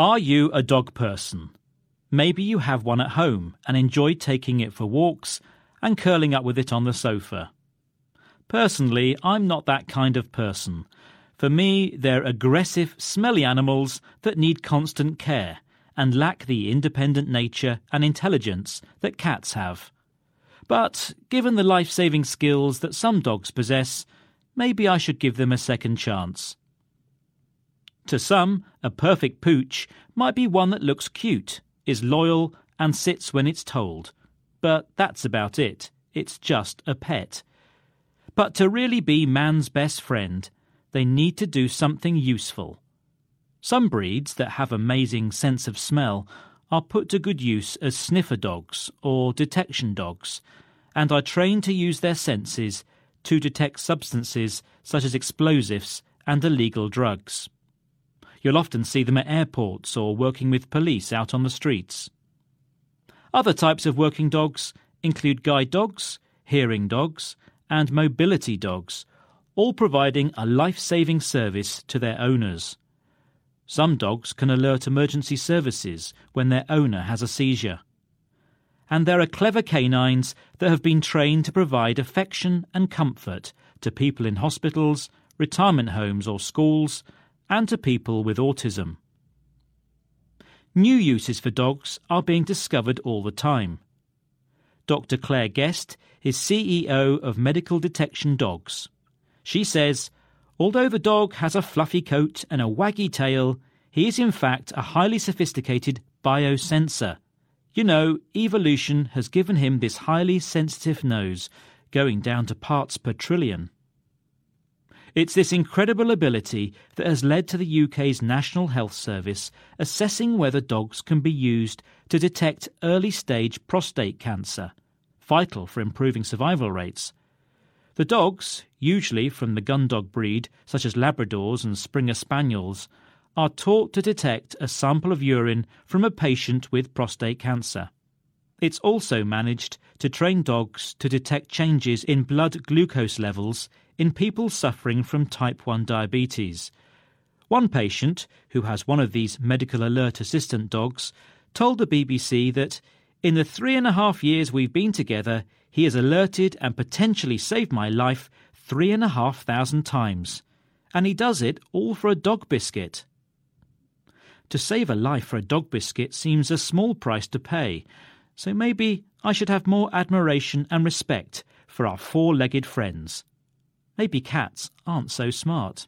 Are you a dog person? Maybe you have one at home and enjoy taking it for walks and curling up with it on the sofa. Personally, I'm not that kind of person. For me, they're aggressive, smelly animals that need constant care and lack the independent nature and intelligence that cats have. But given the life saving skills that some dogs possess, maybe I should give them a second chance. To some, a perfect pooch might be one that looks cute, is loyal, and sits when it's told. But that's about it. It's just a pet. But to really be man's best friend, they need to do something useful. Some breeds that have amazing sense of smell are put to good use as sniffer dogs or detection dogs, and are trained to use their senses to detect substances such as explosives and illegal drugs. You'll often see them at airports or working with police out on the streets. Other types of working dogs include guide dogs, hearing dogs, and mobility dogs, all providing a life saving service to their owners. Some dogs can alert emergency services when their owner has a seizure. And there are clever canines that have been trained to provide affection and comfort to people in hospitals, retirement homes, or schools and to people with autism. New uses for dogs are being discovered all the time. Dr. Claire Guest is CEO of Medical Detection Dogs. She says, although the dog has a fluffy coat and a waggy tail, he is in fact a highly sophisticated biosensor. You know, evolution has given him this highly sensitive nose, going down to parts per trillion. It's this incredible ability that has led to the UK's National Health Service assessing whether dogs can be used to detect early stage prostate cancer, vital for improving survival rates. The dogs, usually from the gun dog breed, such as Labradors and Springer Spaniels, are taught to detect a sample of urine from a patient with prostate cancer. It's also managed to train dogs to detect changes in blood glucose levels in people suffering from type 1 diabetes. One patient, who has one of these medical alert assistant dogs, told the BBC that in the three and a half years we've been together, he has alerted and potentially saved my life three and a half thousand times. And he does it all for a dog biscuit. To save a life for a dog biscuit seems a small price to pay, so maybe I should have more admiration and respect for our four legged friends. Maybe cats aren't so smart.